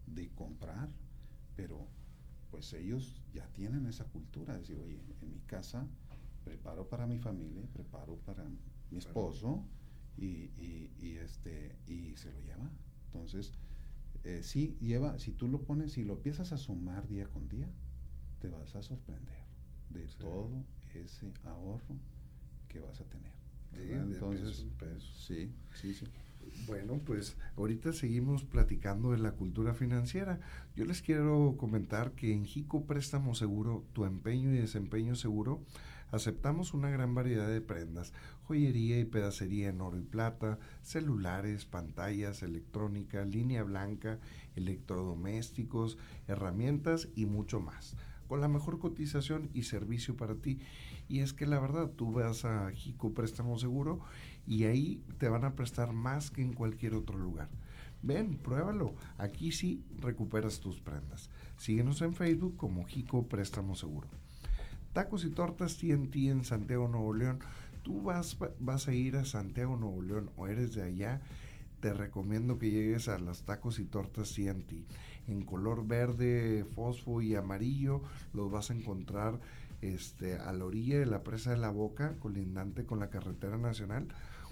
de comprar, pero pues ellos ya tienen esa cultura de decir, oye, en mi casa preparo para mi familia, preparo para mi esposo y, y, este, y se lo lleva. Entonces, eh, sí lleva, si tú lo pones y lo empiezas a sumar día con día, te vas a sorprender de todo ese ahorro que vas a tener. Entonces, sí, sí, sí. Bueno, pues ahorita seguimos platicando de la cultura financiera. Yo les quiero comentar que en Jico Préstamo Seguro, tu empeño y desempeño seguro, aceptamos una gran variedad de prendas, joyería y pedacería en oro y plata, celulares, pantallas, electrónica, línea blanca, electrodomésticos, herramientas y mucho más con la mejor cotización y servicio para ti. Y es que la verdad, tú vas a Jico Préstamo Seguro y ahí te van a prestar más que en cualquier otro lugar. Ven, pruébalo. Aquí sí recuperas tus prendas. Síguenos en Facebook como Jico Préstamo Seguro. Tacos y tortas TNT en Santiago, Nuevo León. Tú vas, vas a ir a Santiago, Nuevo León o eres de allá. Te recomiendo que llegues a las tacos y tortas TNT. En color verde, fosfo y amarillo los vas a encontrar este, a la orilla de la presa de la Boca, colindante con la carretera nacional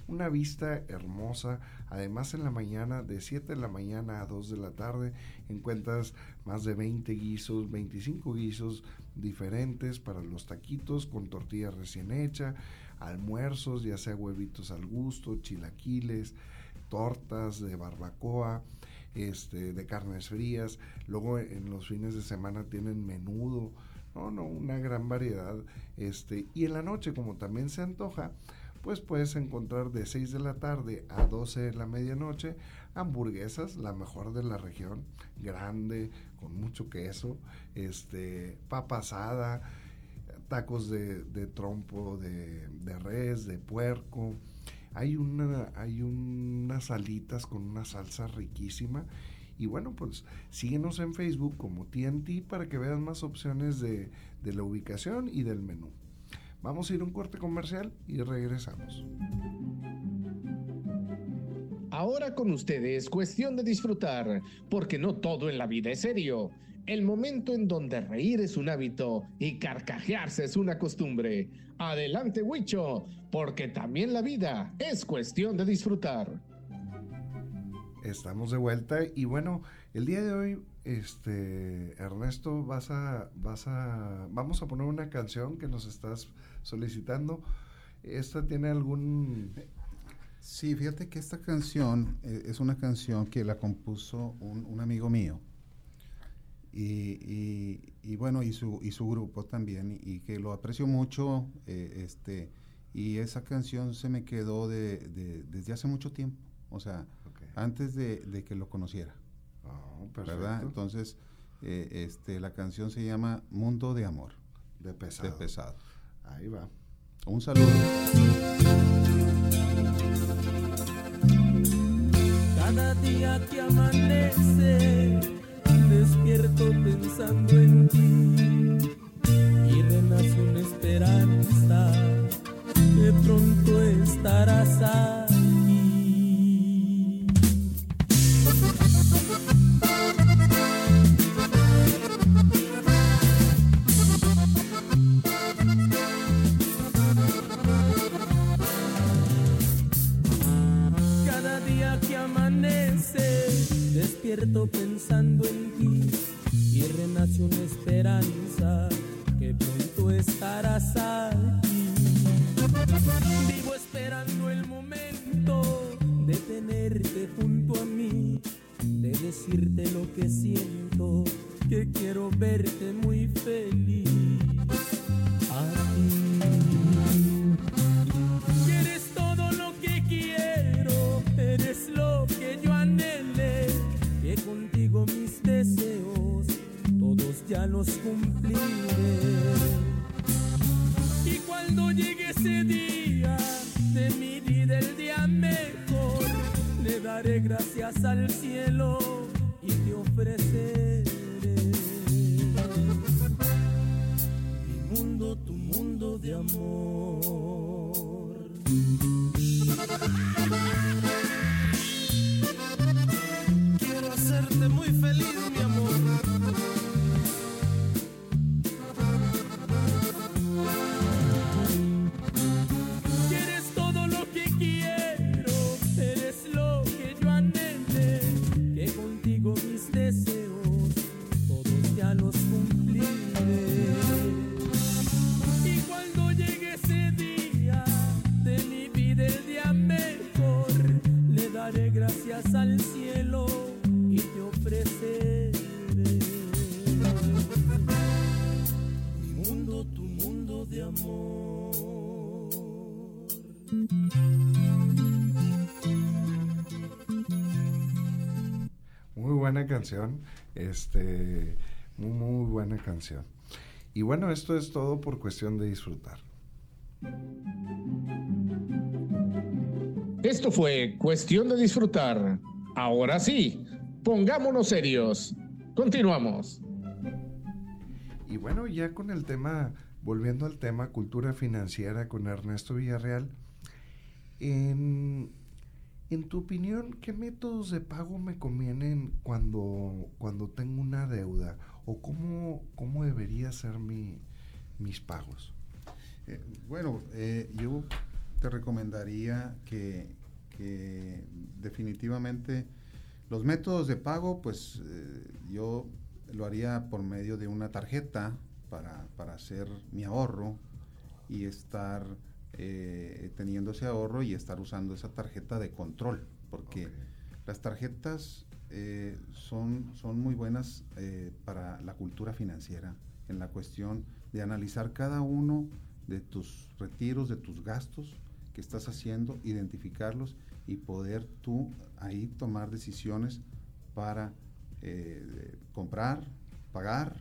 una vista hermosa. Además, en la mañana, de 7 de la mañana a 2 de la tarde, encuentras más de 20 guisos, 25 guisos diferentes para los taquitos con tortilla recién hecha, almuerzos, ya sea huevitos al gusto, chilaquiles, tortas de barbacoa. Este, de carnes frías, luego en los fines de semana tienen menudo, no, no, una gran variedad, este, y en la noche como también se antoja, pues puedes encontrar de 6 de la tarde a 12 de la medianoche hamburguesas, la mejor de la región, grande, con mucho queso, este, papa asada, tacos de, trompo de, res, de puerco. Hay, una, hay unas alitas con una salsa riquísima. Y bueno, pues síguenos en Facebook como TNT para que veas más opciones de, de la ubicación y del menú. Vamos a ir a un corte comercial y regresamos. Ahora con ustedes, cuestión de disfrutar, porque no todo en la vida es serio. El momento en donde reír es un hábito y carcajearse es una costumbre. Adelante, Huicho, porque también la vida es cuestión de disfrutar. Estamos de vuelta y bueno, el día de hoy este Ernesto vas a vas a vamos a poner una canción que nos estás solicitando. ¿Esta tiene algún...? Sí, fíjate que esta canción eh, es una canción que la compuso un, amigo mío. Y, bueno, y su, y su grupo también, y, que lo aprecio mucho. Eh, este, y esa canción se me quedó de, desde hace mucho tiempo, o sea, antes de, que lo conociera. Oh, ¿Verdad? Entonces, eh, este, la canción se llama Mundo de Amor. De pesado. De pesado. Ahí va. Un saludo. Cada día que amanece, despierto pensando en ti y renace una esperanza que pronto estarás aquí. Amanece, despierto pensando en ti y renace una esperanza que pronto estarás aquí. Vivo esperando el momento de tenerte junto a mí, de decirte lo que siento, que quiero verte muy feliz. Aquí. Que ya los cumpliré. Y cuando llegue ese día de mi vida, el día mejor, le daré gracias al cielo y te ofreceré mi mundo, tu mundo de amor. Muy buena canción, este, muy, muy buena canción. Y bueno, esto es todo por cuestión de disfrutar. Esto fue cuestión de disfrutar. Ahora sí, pongámonos serios. Continuamos. Y bueno, ya con el tema, volviendo al tema cultura financiera con Ernesto Villarreal, en, en tu opinión, ¿qué métodos de pago me convienen cuando, cuando tengo una deuda? ¿O cómo, cómo debería ser mi, mis pagos? Eh, bueno, eh, yo te recomendaría que, que definitivamente los métodos de pago, pues eh, yo lo haría por medio de una tarjeta para, para hacer mi ahorro y estar eh, teniendo ese ahorro y estar usando esa tarjeta de control, porque Ok. las tarjetas eh, son, son muy buenas eh, para la cultura financiera en la cuestión de analizar cada uno de tus retiros, de tus gastos que estás haciendo, identificarlos y poder tú ahí tomar decisiones para eh, comprar, pagar,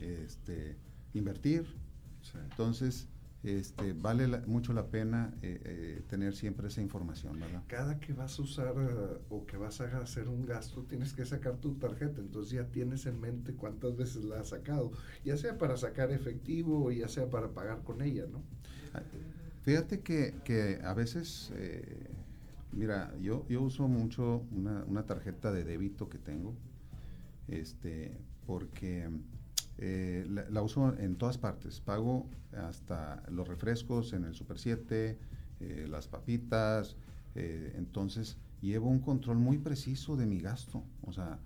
este, invertir. Entonces, este, vale la- mucho la pena eh, eh, tener siempre esa información, ¿verdad? Cada que vas a usar eh, o que vas a hacer un gasto, tienes que sacar tu tarjeta. Entonces ya tienes en mente cuántas veces la has sacado. Ya sea para sacar efectivo o ya sea para pagar con ella, ¿no? Ah, Fíjate que, que a veces, eh, mira, yo, yo uso mucho una, una tarjeta de débito que tengo, este, porque eh, la, la uso en todas partes. Pago hasta los refrescos en el Super 7, eh, las papitas, eh, entonces llevo un control muy preciso de mi gasto. O sea,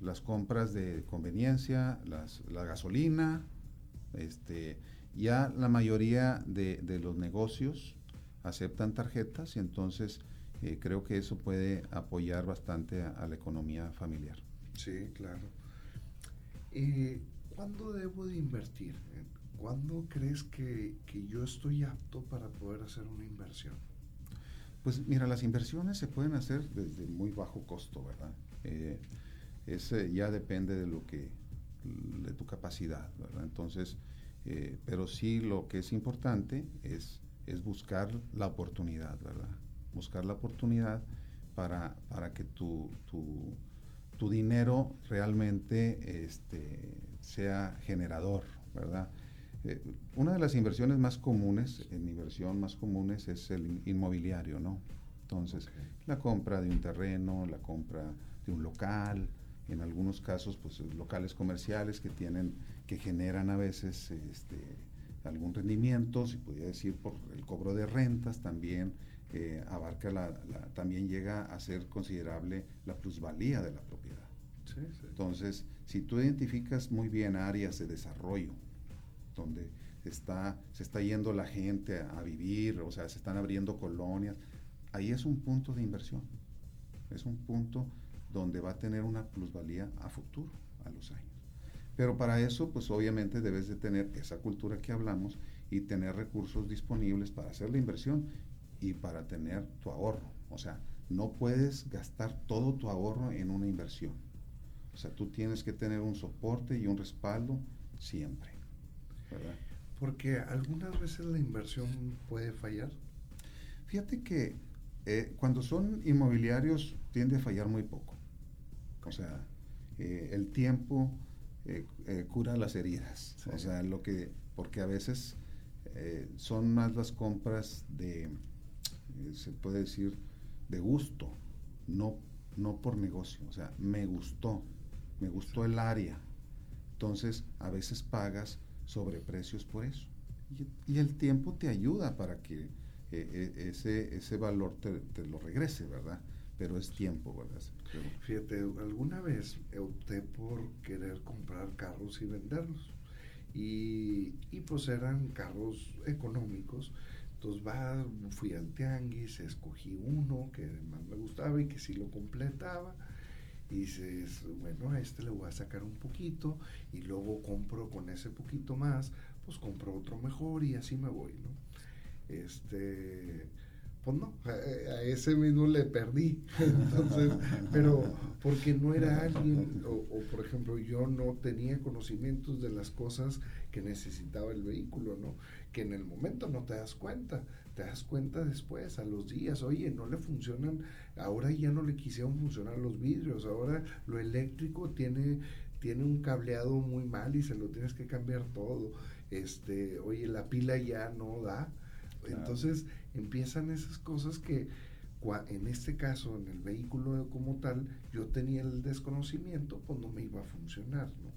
las compras de conveniencia, las, la gasolina, este, ya la mayoría de, de los negocios aceptan tarjetas y entonces eh, creo que eso puede apoyar bastante a, la economía familiar. Sí, claro. Eh, ¿Cuándo debo de invertir? ¿Cuándo crees que, que yo estoy apto para poder hacer una inversión? Pues mira, las inversiones se pueden hacer desde muy bajo costo, ¿verdad? Eh, ese ya depende de lo que, de tu capacidad, ¿verdad? Entonces, eh, pero sí lo que es importante es, es buscar la oportunidad, ¿verdad? Buscar la oportunidad para, para que tu, tu, tu dinero realmente este, sea generador, ¿verdad? eh, una de las inversiones más comunes, en inversión más comunes, es el inmobiliario, ¿no? Entonces, la compra de un terreno, la compra de un local, en algunos casos, pues locales comerciales que tienen, que generan a veces este, algún rendimiento, si podría decir por el cobro de rentas también, eh, abarca la, también llega a ser considerable la plusvalía de la propiedad. Entonces, si tú identificas muy bien áreas de desarrollo, donde está, se está yendo la gente a, vivir, o sea, se están abriendo colonias, ahí es un punto de inversión. Es un punto donde va a tener una plusvalía a futuro, a los años. Pero para eso, pues obviamente debes de tener esa cultura que hablamos y tener recursos disponibles para hacer la inversión y para tener tu ahorro. O sea, no puedes gastar todo tu ahorro en una inversión. O sea, tú tienes que tener un soporte y un respaldo siempre. Porque algunas veces la inversión puede fallar. Fíjate que eh, cuando son inmobiliarios tiende a fallar muy poco. O sea, eh, el tiempo eh, cura las heridas. O sea, lo que, porque a veces son más las compras de, se puede decir, de gusto, no, no por negocio. O sea, me gustó, me gustó el área. Entonces, a veces pagas sobreprecios por eso. Y, el tiempo te ayuda para que eh, eh, ese, ese valor te, lo regrese, ¿verdad? Pero es tiempo, ¿verdad? Fíjate, alguna vez opté por querer comprar carros y venderlos. Y, y pues eran carros económicos. Entonces va, fui al tianguis, escogí uno que más me gustaba y que sí lo completaba y dices, bueno, a este le voy a sacar un poquito y luego compro con ese poquito más, pues compro otro mejor y así me voy, ¿no? Este, pues no, a, ese mismo le perdí. Entonces, pero porque no era alguien, o, o, por ejemplo, yo no tenía conocimientos de las cosas que necesitaba el vehículo, ¿no? Que en el momento no te das cuenta te das cuenta después, a los días, oye, no le funcionan, ahora ya no le quisieron funcionar los vidrios, ahora lo eléctrico tiene, tiene un cableado muy mal y se lo tienes que cambiar todo. Este, oye, la pila ya no da. Entonces empiezan esas cosas que en este caso, en el vehículo como tal, yo tenía el desconocimiento, pues no me iba a funcionar, ¿no?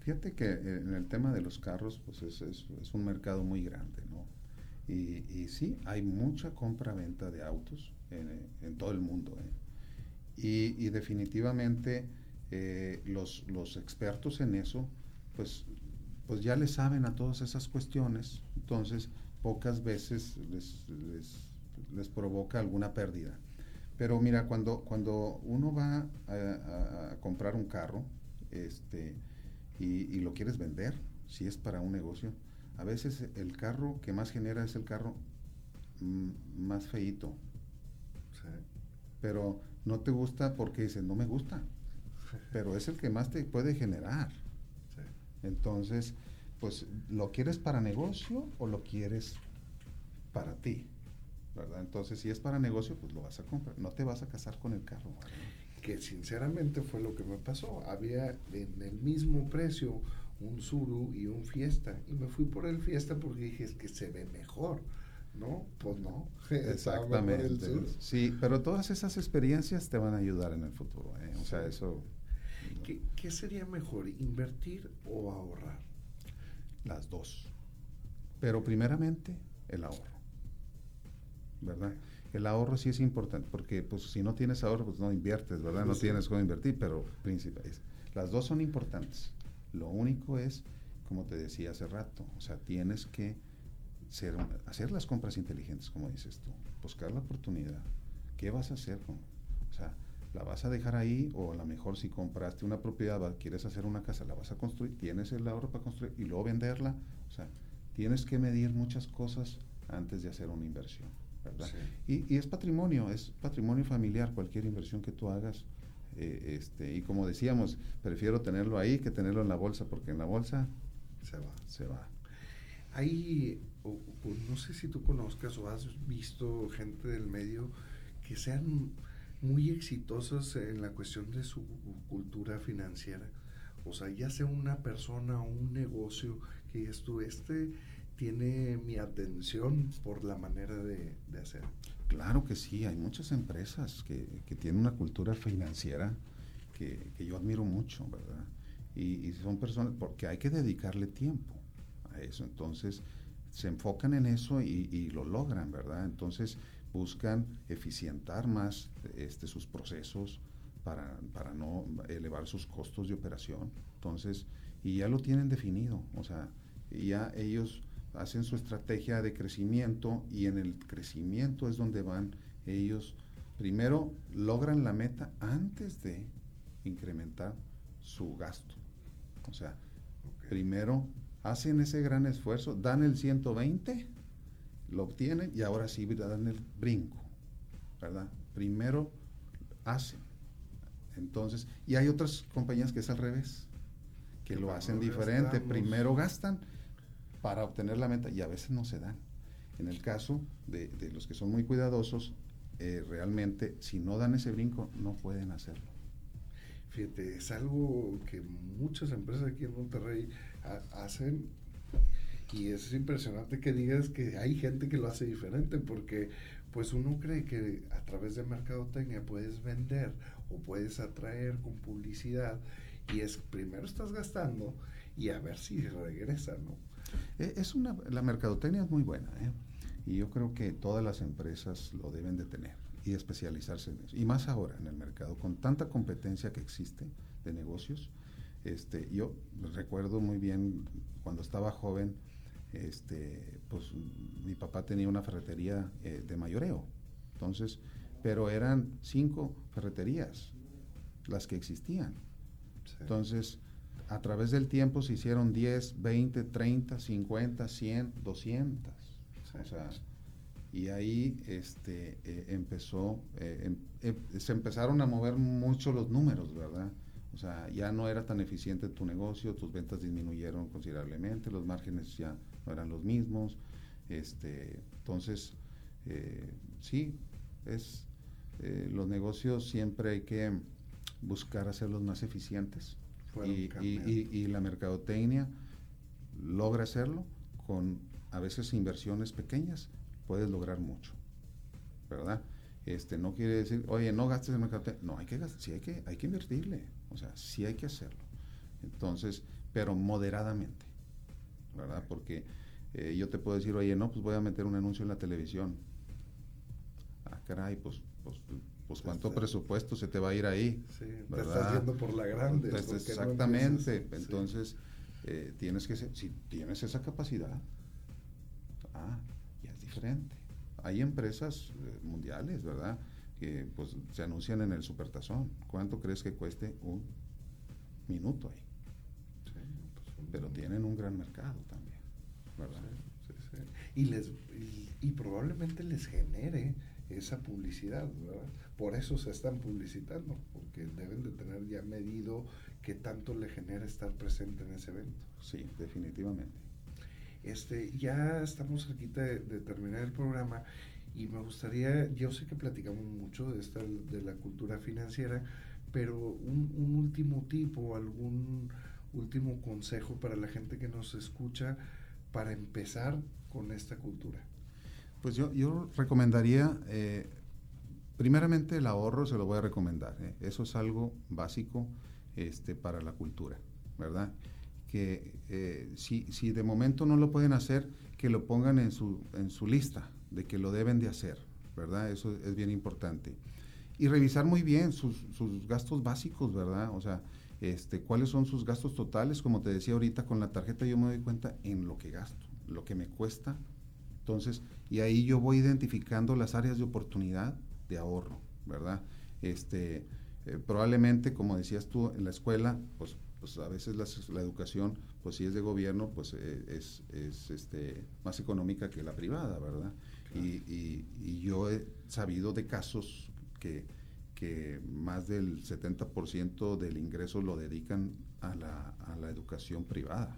Fíjate que eh, en el tema de los carros, pues es, es, es un mercado muy grande. Y, y sí, hay mucha compra-venta de autos en, todo el mundo. ¿eh? Y, definitivamente eh, los, los, expertos en eso, pues, pues ya le saben a todas esas cuestiones, entonces pocas veces les, les, provoca alguna pérdida. Pero mira, cuando, cuando uno va a, comprar un carro este, y, y, lo quieres vender, si es para un negocio, a veces el carro que más genera es el carro mm, más feito. Pero no te gusta porque dices, no me gusta. Pero es el que más te puede generar. Entonces, pues, ¿lo quieres para negocio o lo quieres para ti? ¿Verdad? Entonces, si es para negocio, pues lo vas a comprar. No te vas a casar con el carro. Que sinceramente fue lo que me pasó. Había en el mismo precio un Suru y un Fiesta. Y me fui por el Fiesta porque dije, es que se ve mejor. ¿No? Pues no. Exactamente. Sí, pero todas esas experiencias te van a ayudar en el futuro. ¿eh? O sea, eso... ¿Qué, ¿Qué sería mejor, invertir o ahorrar? Las dos. Pero primeramente, el ahorro. ¿Verdad? El ahorro sí es importante, porque pues si no tienes ahorro, pues no inviertes, ¿verdad? No tienes cómo invertir, pero príncipe, las dos son importantes. Lo único es, como te decía hace rato, o sea, tienes que ser, hacer las compras inteligentes, como dices tú, buscar la oportunidad. ¿Qué vas a hacer? Con, o sea, ¿la vas a dejar ahí o a lo mejor si compraste una propiedad, quieres hacer una casa, la vas a construir, tienes el ahorro para construir y luego venderla? O sea, tienes que medir muchas cosas antes de hacer una inversión, ¿verdad? Y, y es patrimonio, es patrimonio familiar, cualquier inversión que tú hagas eh, este, y como decíamos, prefiero tenerlo ahí que tenerlo en la bolsa, porque en la bolsa se va. Se va. Hay, no sé si tú conozcas o has visto gente del medio que sean muy exitosas en la cuestión de su cultura financiera. O sea, ya sea una persona o un negocio que digas tú, este tiene mi atención por la manera de, hacer. Claro que sí, hay muchas empresas que, tienen una cultura financiera que, yo admiro mucho, ¿verdad? Y, son personas, porque hay que dedicarle tiempo a eso, entonces se enfocan en eso y, lo logran, ¿verdad? Entonces buscan eficientar más este, sus procesos para, para no elevar sus costos de operación, entonces, y ya lo tienen definido, o sea, ya ellos hacen su estrategia de crecimiento y en el crecimiento es donde van ellos, primero logran la meta antes de incrementar su gasto. O sea, primero hacen ese gran esfuerzo, dan el 120, lo obtienen y ahora sí dan el brinco, ¿verdad? Primero hacen. Entonces, y hay otras compañías que es al revés, que lo hacen diferente. Primero gastan para obtener la meta y a veces no se dan. En el caso de, los que son muy cuidadosos, eh, realmente si no dan ese brinco no pueden hacerlo. Fíjate, es algo que muchas empresas aquí en Monterrey hacen y es impresionante que digas que hay gente que lo hace diferente porque pues uno cree que a través de mercadotecnia puedes vender o puedes atraer con publicidad y es primero estás gastando y a ver si regresa, ¿no? Eh, es una, la mercadotecnia es muy buena, ¿eh? y yo creo que todas las empresas lo deben de tener y especializarse en eso. Y más ahora en el mercado, con tanta competencia que existe de negocios. Este, yo recuerdo muy bien cuando estaba joven, este, pues mi papá tenía una ferretería eh, de mayoreo, entonces, pero eran cinco ferreterías las que existían. Entonces, a través del tiempo se hicieron 10, 20, 30, 50, 100, 200. O sea, y ahí este, eh, empezó, eh, em, em, se empezaron a mover mucho los números, ¿verdad? O sea, ya no era tan eficiente tu negocio, tus ventas disminuyeron considerablemente, los márgenes ya no eran los mismos. Este, entonces, eh, sí, es, los negocios siempre hay que buscar hacerlos más eficientes y, la mercadotecnia logra hacerlo con a veces inversiones pequeñas, puedes lograr mucho, ¿verdad? Este, no quiere decir, oye, no gastes en mercadotecnia. No, hay que gastar, sí hay que, hay que invertirle, o sea, sí hay que hacerlo. Entonces, pero moderadamente, ¿verdad? Porque eh, yo te puedo decir, oye, no, pues voy a meter un anuncio en la televisión. Ah, caray, pues, pues pues cuánto presupuesto se te va a ir ahí. Sí, te estás yendo por la grande. Exactamente. Entonces, eh, tienes que ser, si tienes esa capacidad, ah, ya es diferente. Hay empresas eh, mundiales, ¿verdad? Que pues se anuncian en el supertazón. ¿Cuánto crees que cueste un minuto ahí? Pues, Pero tienen un gran mercado también, ¿verdad? Y, les, y probablemente les genere esa publicidad, ¿verdad? Por eso se están publicitando, porque deben de tener ya medido qué tanto le genera estar presente en ese evento. Sí, definitivamente. Este, ya estamos cerquita de, terminar el programa y me gustaría, yo sé que platicamos mucho de esta, de la cultura financiera, pero un, un último tipo, algún último consejo para la gente que nos escucha para empezar con esta cultura. Pues yo, yo recomendaría, eh, primeramente el ahorro se lo voy a recomendar. ¿eh? Eso es algo básico este, para la cultura, ¿verdad? Que eh, si, si de momento no lo pueden hacer, que lo pongan en su, en su lista de que lo deben de hacer, ¿verdad? Eso es bien importante. Y revisar muy bien sus, sus gastos básicos, ¿verdad? O sea, este, cuáles son sus gastos totales. Como te decía ahorita, con la tarjeta yo me doy cuenta en lo que gasto, lo que me cuesta entonces, y ahí yo voy identificando las áreas de oportunidad de ahorro, ¿verdad? Este, eh, probablemente, como decías tú, en la escuela, pues, pues a veces la, educación, pues si es de gobierno, pues eh, es, es este, más económica que la privada, ¿verdad? Y, y, yo he sabido de casos que, que más del 70% del ingreso lo dedican a la, a la educación privada.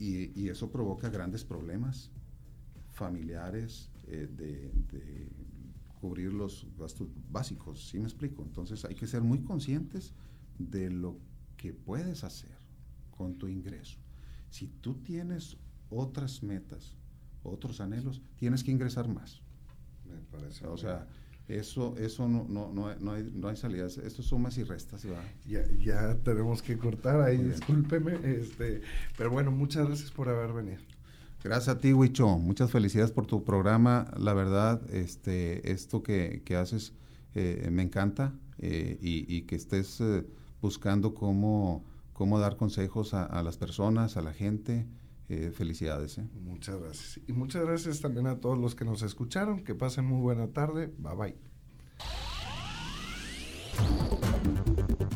Y, y, eso provoca grandes problemas familiares, eh, de, cubrir los gastos básicos, ¿sí me explico? Entonces hay que ser muy conscientes de lo que puedes hacer con tu ingreso. Si tú tienes otras metas, otros anhelos, tienes que ingresar más. Me parece. O sea, eso, eso no, no, no, hay, no, hay, no hay salidas. Esto es sumas y restas. ¿verdad? Ya, ya tenemos que cortar ahí, discúlpeme. Este, pero bueno, muchas gracias por haber venido. Gracias a ti, Huicho. Muchas felicidades por tu programa. La verdad, este, esto que, que haces eh, me encanta eh, y, que estés eh, buscando cómo, cómo dar consejos a, a, las personas, a la gente. felicidades. Muchas gracias. Y muchas gracias también a todos los que nos escucharon. Que pasen muy buena tarde. Bye bye.